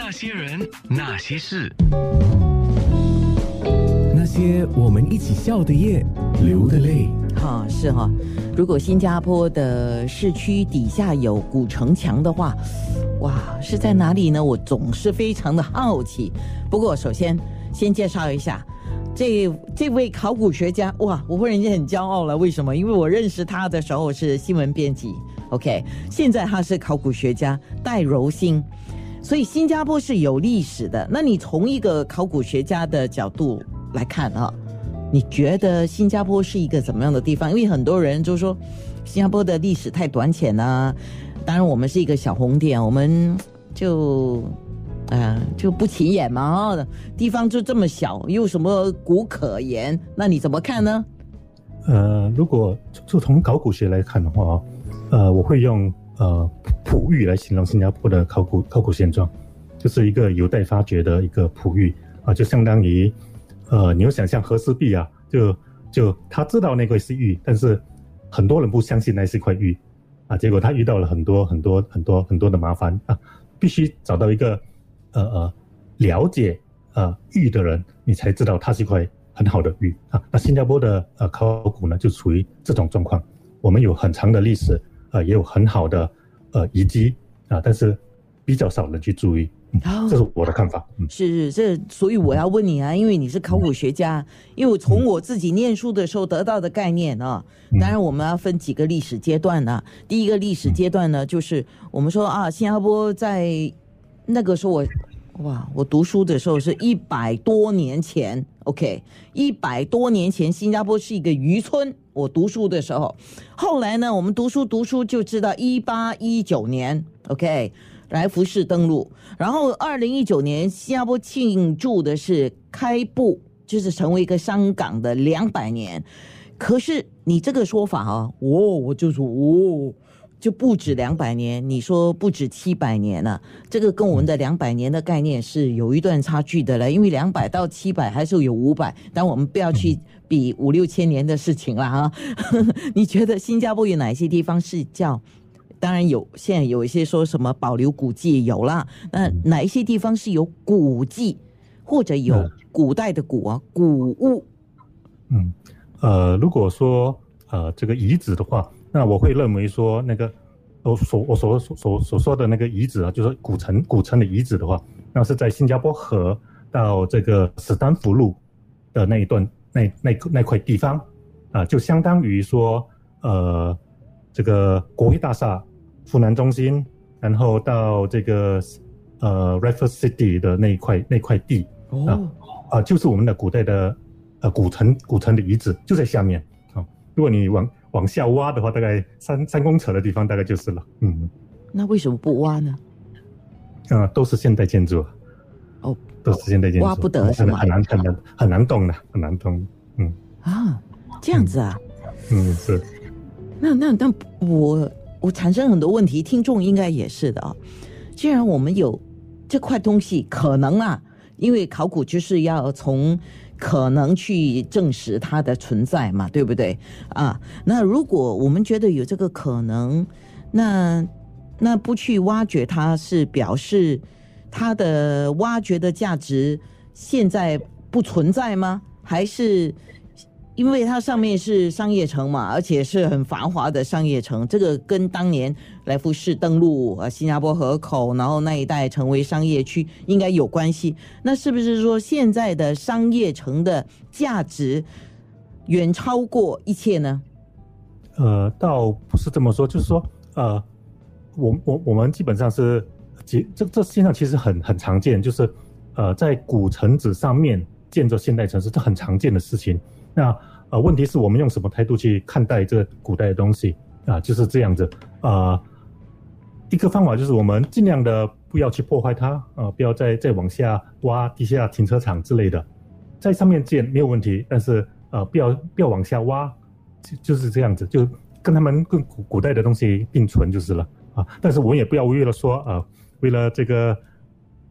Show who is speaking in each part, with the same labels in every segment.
Speaker 1: 那些人，那些事，
Speaker 2: 那些我们一起笑的夜，流的泪。
Speaker 3: 哈，是哈。如果新加坡的市区底下有古城墙的话，哇，是在哪里呢？我总是非常的好奇。不过，首先先介绍一下这这位考古学家。哇，我忽然间很骄傲了。为什么？因为我认识他的时候是新闻编辑。OK，现在他是考古学家戴柔星。所以新加坡是有历史的。那你从一个考古学家的角度来看啊，你觉得新加坡是一个怎么样的地方？因为很多人就说新加坡的历史太短浅了。当然，我们是一个小红点，我们就啊就不起眼嘛。地方就这么小，又什么古可言？那你怎么看呢？
Speaker 4: 呃，如果就从考古学来看的话，呃，我会用。呃，璞玉来形容新加坡的考古考古现状，就是一个有待发掘的一个璞玉啊，就相当于，呃，你要想象和氏璧啊，就就他知道那块是玉，但是很多人不相信那是块玉啊，结果他遇到了很多很多很多很多的麻烦啊，必须找到一个呃呃了解呃玉的人，你才知道它是一块很好的玉啊。那新加坡的呃考古呢，就处于这种状况，我们有很长的历史。呃，也有很好的呃遗迹啊，但是比较少人去注意，这是我的看法。
Speaker 3: 嗯，是是，这所以我要问你啊，因为你是考古学家，因为我从我自己念书的时候得到的概念啊，当然我们要分几个历史阶段呢。第一个历史阶段呢，就是我们说啊，新加坡在那个时候我。哇！我读书的时候是一百多年前，OK，一百多年前新加坡是一个渔村。我读书的时候，后来呢，我们读书读书就知道一八一九年，OK，来福士登陆，然后二零一九年新加坡庆祝的是开埠，就是成为一个香港的两百年。可是你这个说法啊，哦，我就说哦。就不止两百年，你说不止七百年了，这个跟我们的两百年的概念是有一段差距的了。因为两百到七百还是有五百，但我们不要去比五六千年的事情了哈。你觉得新加坡有哪些地方是叫？当然有，现在有一些说什么保留古迹有啦，那哪一些地方是有古迹或者有古代的古啊古物？
Speaker 4: 嗯，呃，如果说呃这个遗址的话。那我会认为说，那个我所我所所所说的那个遗址啊，就是古城古城的遗址的话，那是在新加坡河到这个史丹福路的那一段那那那块地方啊，就相当于说呃这个国会大厦、富南中心，然后到这个呃 Raffles City 的那一块那块地啊啊，就是我们的古代的呃古城古城的遗址就在下面啊。如果你往往下挖的话，大概三三公尺的地方，大概就是了。嗯，
Speaker 3: 那为什么不挖呢？
Speaker 4: 啊，都是现代建筑。哦，都是现代建筑，
Speaker 3: 挖不得是吗？
Speaker 4: 很难很难很难动的，很难动。嗯
Speaker 3: 啊，这样子啊。
Speaker 4: 嗯，是。
Speaker 3: 那那那我我产生很多问题，听众应该也是的啊。既然我们有这块东西，可能啊，因为考古就是要从。可能去证实它的存在嘛，对不对啊？那如果我们觉得有这个可能，那那不去挖掘它是表示它的挖掘的价值现在不存在吗？还是？因为它上面是商业城嘛，而且是很繁华的商业城，这个跟当年来福士登陆啊，新加坡河口，然后那一带成为商业区，应该有关系。那是不是说现在的商业城的价值远超过一切呢？
Speaker 4: 呃，倒不是这么说，就是说，呃，我我我们基本上是，这这这现象其实很很常见，就是呃，在古城址上面建造现代城市，这很常见的事情。那呃，问题是我们用什么态度去看待这古代的东西啊？就是这样子啊。一个方法就是我们尽量的不要去破坏它啊，不要再再往下挖地下停车场之类的，在上面建没有问题，但是呃，不要不要往下挖，就就是这样子，就跟他们跟古古代的东西并存就是了啊。但是我们也不要为了说啊，为了这个。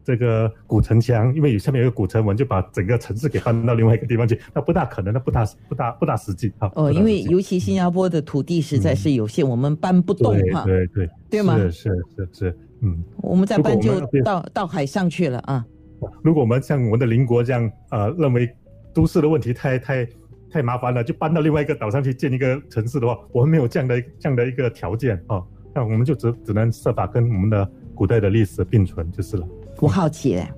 Speaker 4: 这个古城墙，因为有下面有个古城，我们就把整个城市给搬到另外一个地方去，那不大可能，那不大不大不大实际啊。
Speaker 3: 哦，因为尤其新加坡的土地实在是有限，我们搬不动
Speaker 4: 哈。对对对，
Speaker 3: 对吗？
Speaker 4: 是是是是，嗯，
Speaker 3: 我们再搬就到到海上去了啊。
Speaker 4: 如果我们像我们的邻国这样，呃，认为都市的问题太太太麻烦了，就搬到另外一个岛上去建一个城市的话，我们没有这样的这样的一个条件啊，那我们就只只能设法跟我们的古代的历史并存就是了。
Speaker 3: 我好奇嘞，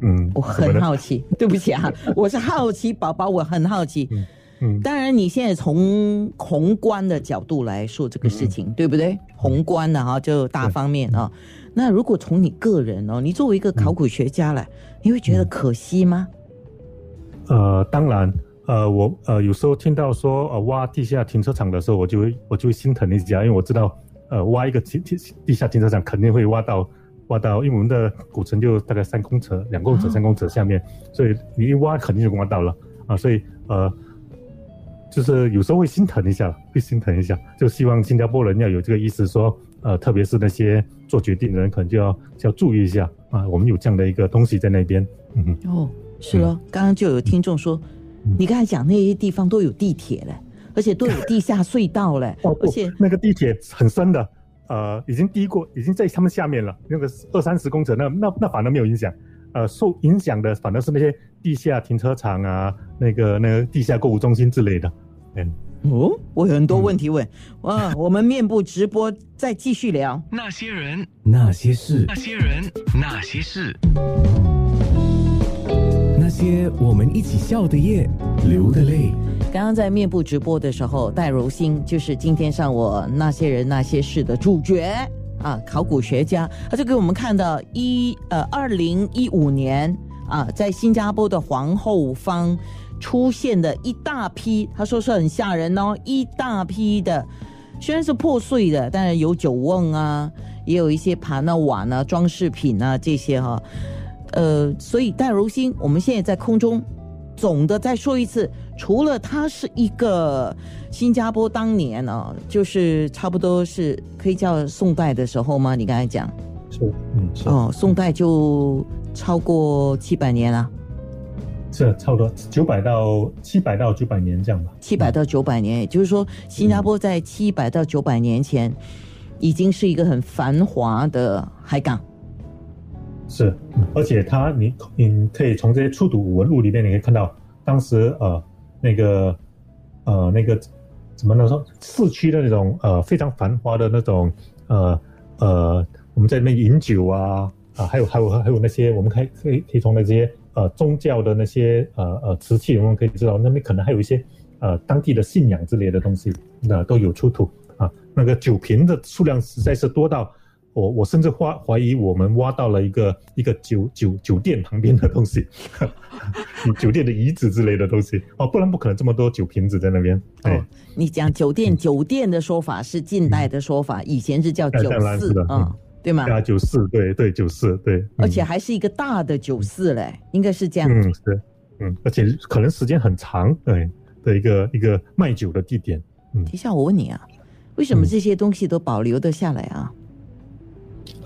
Speaker 4: 嗯，
Speaker 3: 我很好奇，对不起啊，我是好奇宝宝，我很好奇。
Speaker 4: 嗯
Speaker 3: 当然，你现在从宏观的角度来说这个事
Speaker 4: 嗯
Speaker 3: 情，对不对？宏观的哈，就大方面啊。那如果从你个人哦，你作为一个考古学家来，你会觉得可惜吗？
Speaker 4: 呃，当然，呃，我呃有时候听到说呃挖地下停车场的时候，我就会我就会心疼一下，因为我知道呃挖一个地地地下停车场肯定会挖到挖到，因为我们的古城就大概三公尺、两公尺、
Speaker 3: 哦
Speaker 4: 三公尺下面，所以你一挖肯定就挖到了啊，所以呃。就是有时候会心疼一下，会心疼一下，就希望新加坡人要有这个意识说，呃，特别是那些做决定的人，可能就要就要注意一下啊，我们有这样的一个东西在那边，嗯哼。
Speaker 3: 哦，是咯，刚刚就有听众说，
Speaker 4: 嗯
Speaker 3: 你刚才讲那些地方都有地铁嘞，而且都有地下隧道嘞，
Speaker 4: 哦，不
Speaker 3: 而且
Speaker 4: 那个地铁很深的，呃，已经低过，已经在他们下面了，那个二三十公尺，那那那反而没有影响，呃，受影响的反而是那些地下停车场啊，那个那个地下购物中心之类的，嗯，
Speaker 3: 哦，我有很多问题问，哇，我们面部直播再继续聊。
Speaker 1: 那些人，
Speaker 2: 那些事，
Speaker 1: 那些人，那些事，
Speaker 2: 那些我们一起笑的夜，流的泪。
Speaker 3: 刚刚在面部直播的时候，戴柔新就是今天上我那些人那些事的主角啊，考古学家，他就给我们看到一呃二零一五年啊，在新加坡的皇后坊出现的一大批，他说是很吓人哦，一大批的，虽然是破碎的，但是有酒瓮啊，也有一些盘啊碗啊装饰品啊这些哈、呃，所以戴柔新，我们现在在空中总的再说一次，除了它是一个新加坡当年哦，就是差不多是可以叫宋代的时候吗？你刚才讲
Speaker 4: 是，嗯，是，
Speaker 3: 哦，宋代就超过七百年了，
Speaker 4: 是差不多九百到七百到九百年这样吧，
Speaker 3: 七百到九百年，也就是说，新加坡在七百到九百年前已经是一个很繁华的海港。
Speaker 4: 是，而且它你你可以从这些出土文物里面，你可以看到当时呃那个呃那个怎么能说市区的那种呃非常繁华的那种呃呃我们在那边饮酒啊啊还有还有还有那些我们可以可以可以从那些呃宗教的那些呃呃瓷器，我们可以知道那边可能还有一些呃当地的信仰之类的东西，那、都有出土啊。那个酒瓶的数量实在是多到。我我甚至怀怀疑我们挖到了一个一个酒酒酒店旁边的东西，酒店的遗址之类的东西哦，不然不可能这么多酒瓶子在那边。哎
Speaker 3: 哦，你讲酒店，酒店的说法是近代的说法，以前是叫酒肆嗯，对吗？
Speaker 4: 啊，酒肆对对酒肆对，嗯
Speaker 3: 而且还是一个大的酒肆嘞，应该是这样。
Speaker 4: 嗯是嗯，而且可能时间很长，对的一个一个卖酒的地点。
Speaker 3: 等一下，我问你啊，为什么
Speaker 4: 嗯
Speaker 3: 这些东西都保留得下来啊？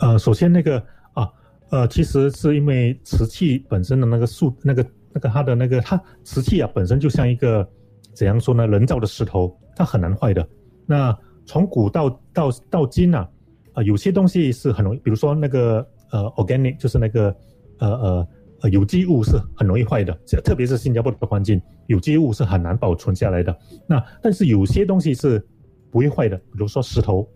Speaker 4: 呃，首先那个啊呃，其实是因为瓷器本身的那个素那个那个它的那个它瓷器啊本身就像一个怎样说呢，人造的石头，它很难坏的。那从古到到到今啊，啊、有些东西是很容易，比如说那个呃 organic 就是那个呃呃呃有机物是很容易坏的，特别是新加坡的环境，有机物是很难保存下来的。那但是有些东西是不会坏的，比如说石头，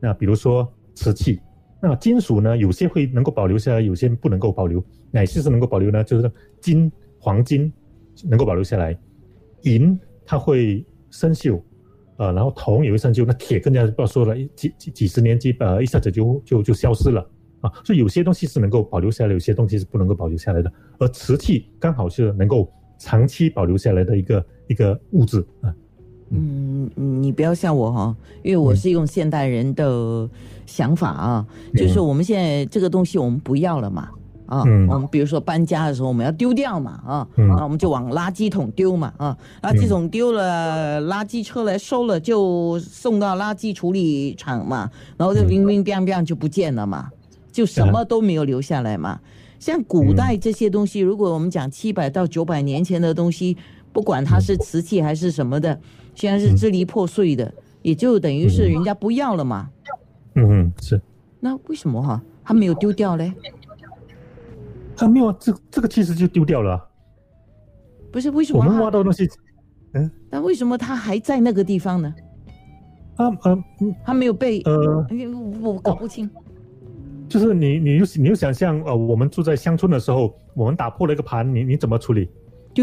Speaker 4: 那比如说瓷器。那金属呢，有些会能够保留下来，有些不能够保留。哪些是能够保留呢？就是金、黄金能够保留下来，银它会生锈，呃，然后铜也会生锈，那铁更加不要说了，几几几十年几呃一下子就就就消失了啊。所以有些东西是能够保留下来，有些东西是不能够保留下来的。而瓷器刚好是能够长期保留下来的一个一个物质啊。
Speaker 3: 嗯，你不要笑我哈，因为我是用现代人的想法啊，就是我们现在这个东西我们不要了嘛。啊，
Speaker 4: 嗯。
Speaker 3: 我们比如说搬家的时候，我们要丢掉嘛，啊，
Speaker 4: 嗯。
Speaker 3: 啊，我们就往垃圾桶丢嘛，啊，垃圾桶丢了，垃圾车来收了，就送到垃圾处理厂嘛，然后就冰冰冰冰就不见了嘛，就什么都没有留下来嘛。像古代这些东西，如果我们讲七百到九百年前的东西，不管它是瓷器还是什么的，现在是支离破碎的，也就等于是人家不要了嘛。
Speaker 4: 嗯嗯，是。
Speaker 3: 那为什么哈？他没有丢掉嘞？
Speaker 4: 他，没有啊，这这个其实就丢掉了啊。
Speaker 3: 不是为什么
Speaker 4: 我们？挖到的东西，嗯
Speaker 3: 那为什么他还在那个地方呢？
Speaker 4: 啊呃嗯
Speaker 3: 他没有被？
Speaker 4: 呃，
Speaker 3: 我搞不清。
Speaker 4: 就是你你又你又想象呃，我们住在乡村的时候，我们打破了一个盘，你你怎么处理？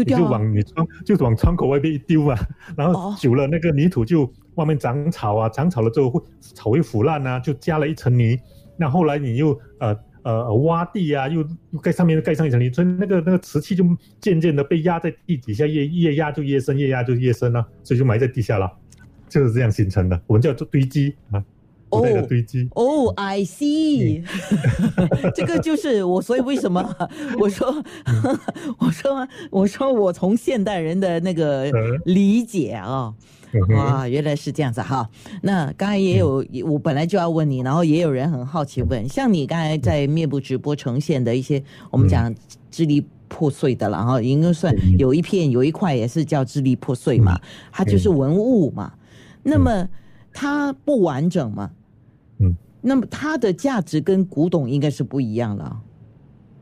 Speaker 4: 你就
Speaker 3: 丢掉啊、
Speaker 4: 往你窗就往窗口外边一丢嘛，然
Speaker 3: 哦
Speaker 4: 后久了那个泥土就外面长草啊，长草了之后会草会腐烂啊，就加了一层泥。那后来你又呃呃挖地啊，又又盖上面又盖上一层泥，所以那个那个瓷器就渐渐的被压在地底下，越越压就越深，越压就越深了、所以就埋在地下了，就是这样形成的。我们叫做堆积啊，
Speaker 3: 哦
Speaker 4: 堆积。
Speaker 3: 哦、i see，这个就是我，所以为什么 我说，我说，我说我从现代人的那个
Speaker 4: 嗯
Speaker 3: 理解啊、哇，原来是这样子哈。那刚才也有，我本来就要问你，然后也有人很好奇问，像你刚才在面部直播呈现的一些，我们讲支离破碎的了哈，应该算
Speaker 4: 嗯
Speaker 3: 有一片有一块也是叫支离破碎嘛，它就是文物嘛。那么它不完整嘛？
Speaker 4: 嗯，
Speaker 3: 那么它的价值跟古董应该是不一样了啊。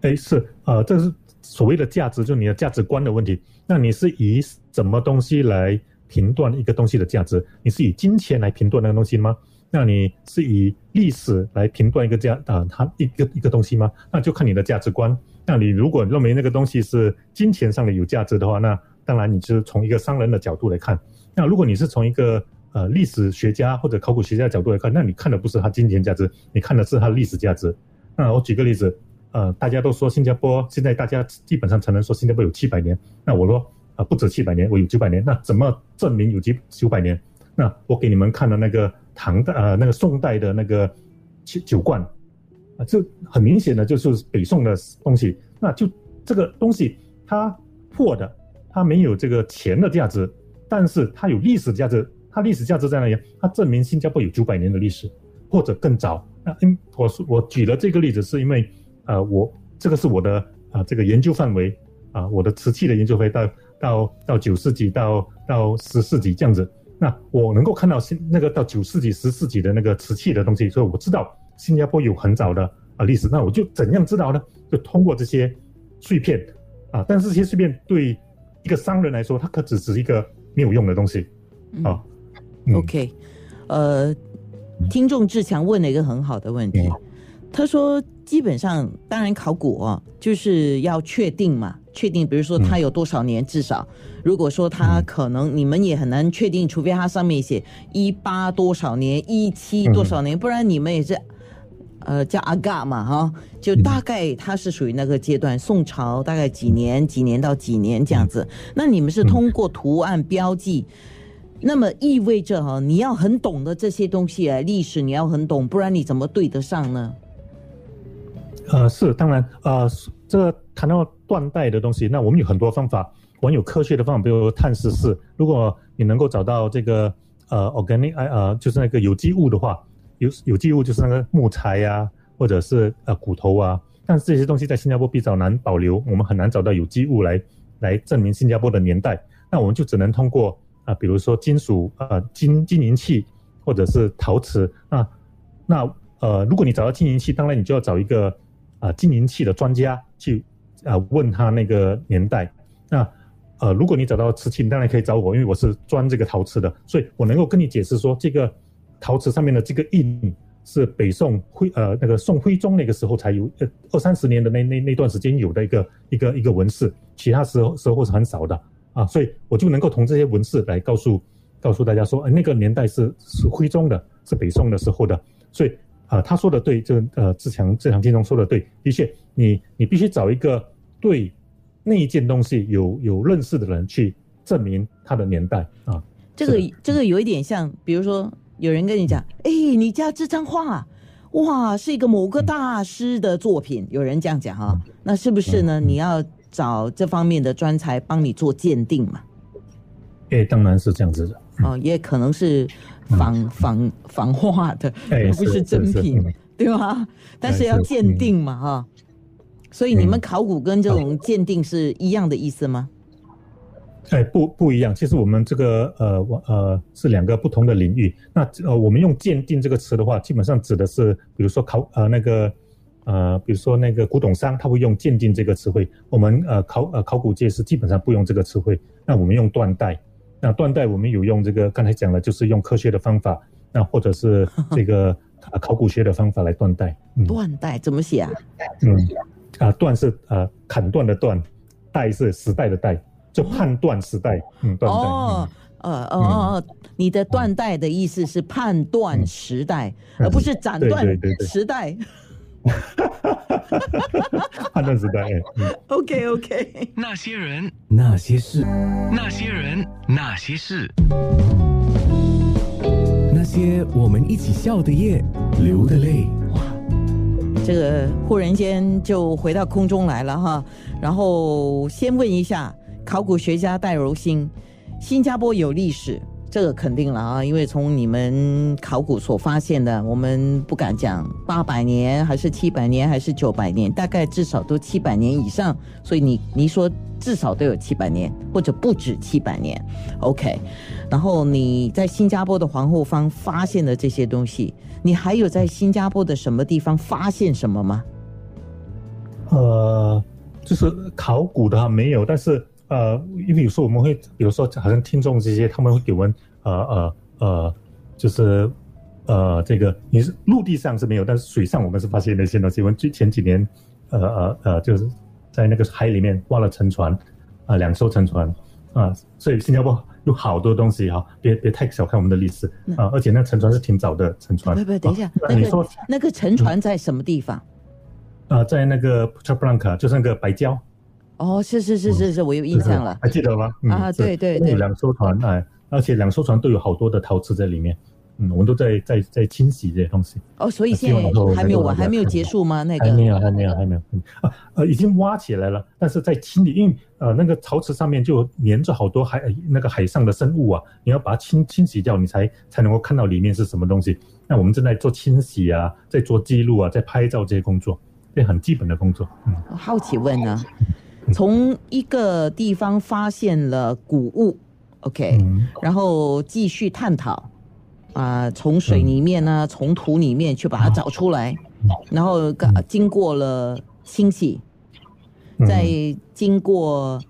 Speaker 4: 哎，是呃，这是所谓的价值，就是你的价值观的问题。那你是以什么东西来评断一个东西的价值？你是以金钱来评断那个东西吗？那你是以历史来评断一个价啊、它一个一个东西吗？那就看你的价值观。那你如果认为那个东西是金钱上的有价值的话，那当然你就是从一个商人的角度来看。那如果你是从一个呃历史学家或者考古学家角度来看，那你看的不是它金钱价值，你看的是它历史价值。那我举个例子，呃，大家都说新加坡现在大家基本上才能说新加坡有七百年，那我说啊、不止七百年，我有九百年，那怎么证明有九九百年？那我给你们看的那个唐代呃那个宋代的那个酒酒罐啊，这很明显的就是北宋的东西，那就这个东西它破的，它没有这个钱的价值，但是它有历史价值，它历史价值在哪里？它证明新加坡有九百年的历史，或者更早。那因我说我举了这个例子，是因为呃我这个是我的啊、这个研究范围啊、我的瓷器的研究范围到到到九世纪到到十世纪这样子。那我能够看到新那个到九世纪、十世纪的那个瓷器的东西，所以我知道新加坡有很早的啊历史。那我就怎样知道呢？就通过这些碎片啊，但是这些碎片对一个商人来说，它可只是一个没有用的东西啊。嗯。
Speaker 3: OK，呃，听众志强问了一个很好的问题，
Speaker 4: 嗯。
Speaker 3: 他说基本上，当然考古哦，就是要确定嘛，确定，比如说它有多少年，至少如果说它可能你们也很难确定，除非它上面写一八多少年，一七多少年，不然你们也是。呃，叫阿嘎嘛，哈，就大概它是属于那个阶段，宋朝大概几年，几年到几年这样子。那你们是通过图案标记，那么意味着哈，你要很懂得这些东西啊，历史你要很懂，不然你怎么对得上呢？
Speaker 4: 呃，是当然，呃，这个谈到断代的东西，那我们有很多方法，我们有科学的方法，比如碳十四。如果你能够找到这个呃 organic 呃就是那个有机物的话，有有机物就是那个木材呀、或者是呃骨头啊，但是这些东西在新加坡比较难保留，我们很难找到有机物来来证明新加坡的年代。那我们就只能通过啊、比如说金属呃金金银器或者是陶瓷。那那呃，如果你找到金银器，当然你就要找一个啊、金银器的专家去啊、问他那个年代。那呃，如果你找到瓷器，你当然可以找我，因为我是钻这个陶瓷的，所以我能够跟你解释说，这个陶瓷上面的这个印是北宋徽呃那个宋徽宗那个时候才有，呃二三十年的那那那段时间有的一个一个一个纹饰，其他时候时候是很少的啊，所以我就能够从这些文字来告诉告诉大家说，呃、那个年代是是徽宗的，是北宋的时候的，所以啊、他说的对，这个呃志强志强金中说的对，的确，你你必须找一个对那一件东西有有认识的人去证明它的年代啊。
Speaker 3: 这个这个有一点像，比如说有人跟你讲，哎，你家这张画，哇，是一个某个大师的作品，有人这样讲哈，那是不是呢？你要找这方面的专才帮你做鉴定嘛？
Speaker 4: 哎，当然是这样子的。
Speaker 3: 哦，也可能是仿仿仿画的，
Speaker 4: 哎
Speaker 3: 而不是真品
Speaker 4: 嗯，
Speaker 3: 对吧？但是要
Speaker 4: 是
Speaker 3: 鉴定嘛，哈。所以你们
Speaker 4: 嗯
Speaker 3: 考古跟这种鉴定是一样的意思吗？
Speaker 4: 哎，不不一样。其实我们这个呃我呃是两个不同的领域。那呃我们用鉴定这个词的话，基本上指的是，比如说考呃那个呃，比如说那个古董商，他会用鉴定这个词汇，我们呃考呃考古界是基本上不用这个词汇，那我们用断代，那断代我们有用这个刚才讲了，就是用科学的方法，那或者是这个呃 考古学的方法来断代。嗯
Speaker 3: 断代怎么写啊？
Speaker 4: 嗯，啊断是呃砍断的断，代是时代的代，就判断时代。嗯，断代。
Speaker 3: 哦，呃哦哦哦，你的断代的意思是判断时代，而不是斩断
Speaker 4: 对对对对
Speaker 3: 时代。
Speaker 4: 嗯判断时代。哎嗯
Speaker 3: OK OK，
Speaker 1: 那些人，
Speaker 2: 那些事，
Speaker 1: 那些人，那些事，
Speaker 2: 那些我们一起笑的夜，流的泪。
Speaker 3: 哇这个忽然间就回到空中来了哈。然后先问一下考古学家戴柔星，新加坡有历史，这个肯定了啊，因为从你们考古所发现的，我们不敢讲八百年还是七百年还是九百年，大概至少都七百年以上，所以你你说至少都有七百年，或者不止七百年，OK。然后你在新加坡的皇后坊发现的这些东西，你还有在新加坡的什么地方发现什么吗？
Speaker 4: 呃，就是考古的话没有，但是呃，因为有时候我们会，比如说好像听众这些，他们会给我们呃呃呃，就是呃这个你是陆地上是没有，但是水上我们是发现那些东西。我们最前几年呃呃呃，就是在那个海里面挖了沉船啊、两艘沉船啊、所以新加坡有好多东西哈、别别太小看我们的历史啊、而且那沉船是挺早的沉船。
Speaker 3: 不不，等一下
Speaker 4: 你说
Speaker 3: 个那个沉船在什么地方？
Speaker 4: 啊、在那个 Putra Blanca 就是那个白礁。
Speaker 3: 哦，是是是是是，我有印象了。
Speaker 4: 还记得吗？嗯
Speaker 3: 啊对对对
Speaker 4: 有两艘船哎，而且两艘船都有好多的陶瓷在里面。嗯，我们都在在在清洗这些东西。
Speaker 3: 哦，所以现在还没有完，还没有结束吗？那个
Speaker 4: 还没有，还没有，还没有。嗯啊呃，已经挖起来了，但是在清理，因为呃那个陶瓷上面就粘着好多海那个海上的生物啊，你要把它清清洗掉，你才才能够看到里面是什么东西。那我们正在做清洗啊，在做记录啊，在拍照这些工作，这很基本的工作。嗯
Speaker 3: 我好奇问呢，从一个地方发现了古物，OK，、
Speaker 4: 嗯。
Speaker 3: 然后继续探讨，啊、从水里面呢，从土里面去把它找出来，然后呃经过了清洗，
Speaker 4: 嗯。
Speaker 3: 再经过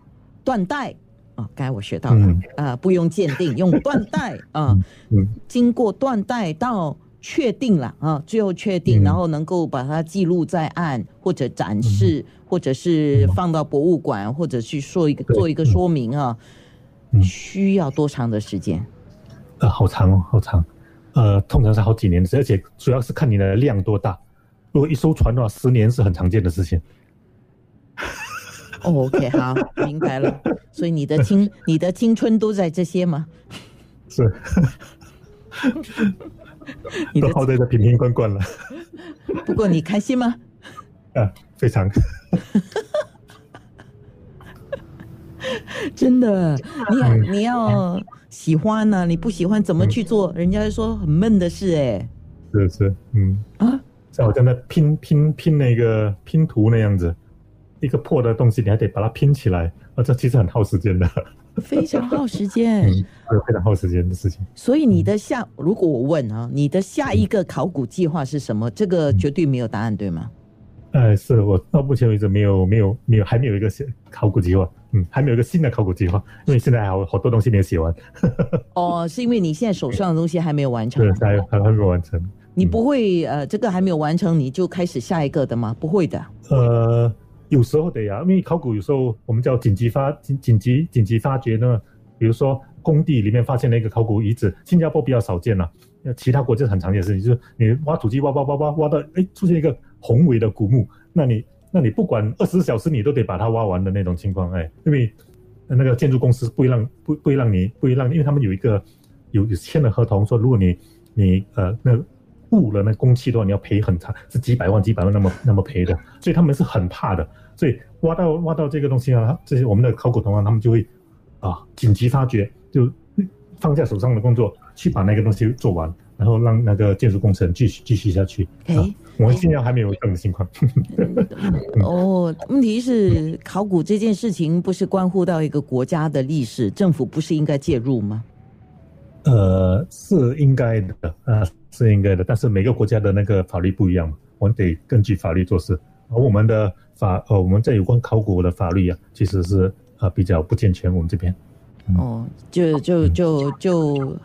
Speaker 3: 断代。啊，刚才我学到了，
Speaker 4: 嗯。
Speaker 3: 啊，不用鉴定，用断代啊，
Speaker 4: 嗯。
Speaker 3: 经过断代到确定了啊，最后确定，
Speaker 4: 嗯。
Speaker 3: 然后能够把它记录在案，或者展示，或者是放到博物馆，或者去说一个做一个说明啊，
Speaker 4: 嗯
Speaker 3: 需要多长的时间？
Speaker 4: 呃，好长哦，好长，呃，通常是好几年的事，而且主要是看你的量多大。如果一艘船的话，十年是很常见的事情。
Speaker 3: 哦，OK，好，明白了。所以你的青 你的青春都在这些吗？
Speaker 4: 是，
Speaker 3: 你的
Speaker 4: 都耗在这瓶瓶罐罐了，
Speaker 3: 不过你开心吗？
Speaker 4: 啊，非常。
Speaker 3: 真的，你要你要喜欢呢、你不喜欢怎么去做？人家说很闷的事哎、
Speaker 4: 是是，嗯，
Speaker 3: 啊，
Speaker 4: 像我在那拼拼拼那个拼图那样子，一个破的东西，你还得把它拼起来，啊，这其实很耗时间的，
Speaker 3: 非常耗时间。
Speaker 4: 嗯，是非常耗时间的事情。
Speaker 3: 所以你的下，如果我问啊，你的下一个考古计划是什么？这个绝对没有答案，对吗？
Speaker 4: 呃，是我到目前为止没有没有没有还没有一个新考古计划，嗯，还没有一个新的考古计划，因为现在还有好多东西没有写完，
Speaker 3: 哦，是因为你现在手上的东西还没有完成
Speaker 4: 对，，还还还没有完成。
Speaker 3: 你不会呃，这个还没有完成，你就开始下一个的吗？不会的。
Speaker 4: 呃，有时候的呀，因为考古有时候我们叫紧急发紧紧急紧急发掘呢，比如说工地里面发现了一个考古遗址，新加坡比较少见了，那其他国家很常见的事情，就是你挖土机挖挖挖挖挖到，哎，出现一个宏伟的古墓，那你那你不管二十四小时你都得把它挖完的那种情况，哎，因为那个建筑公司不会让不不会让你不会让你，因为他们有一个有有签了合同，说如果你你呃那误了那工期的话，你要赔很长，是几百万几百万那么那么赔的，所以他们是很怕的。所以挖到挖到这个东西啊，这些我们的考古同行他们就会啊紧急发掘，就放下手上的工作，去把那个东西做完，然后让那个建筑工程继续继续下去。OK，我们现在还没有这样的情况。
Speaker 3: 哦，问题是考古这件事情不是关乎到一个国家的历史，政府不是应该介入吗？
Speaker 4: 呃，是应该的，啊，是应该的。但是每个国家的那个法律不一样嘛，我们得根据法律做事。而我们的法，呃，我们在有关考古的法律啊，其实是啊比较不健全。我们这边，
Speaker 3: 哦，就就就就。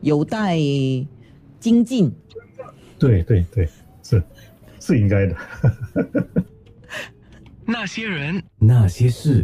Speaker 3: 有待精进。
Speaker 4: 对对对是是应该的。
Speaker 1: 那些人。
Speaker 2: 那些事。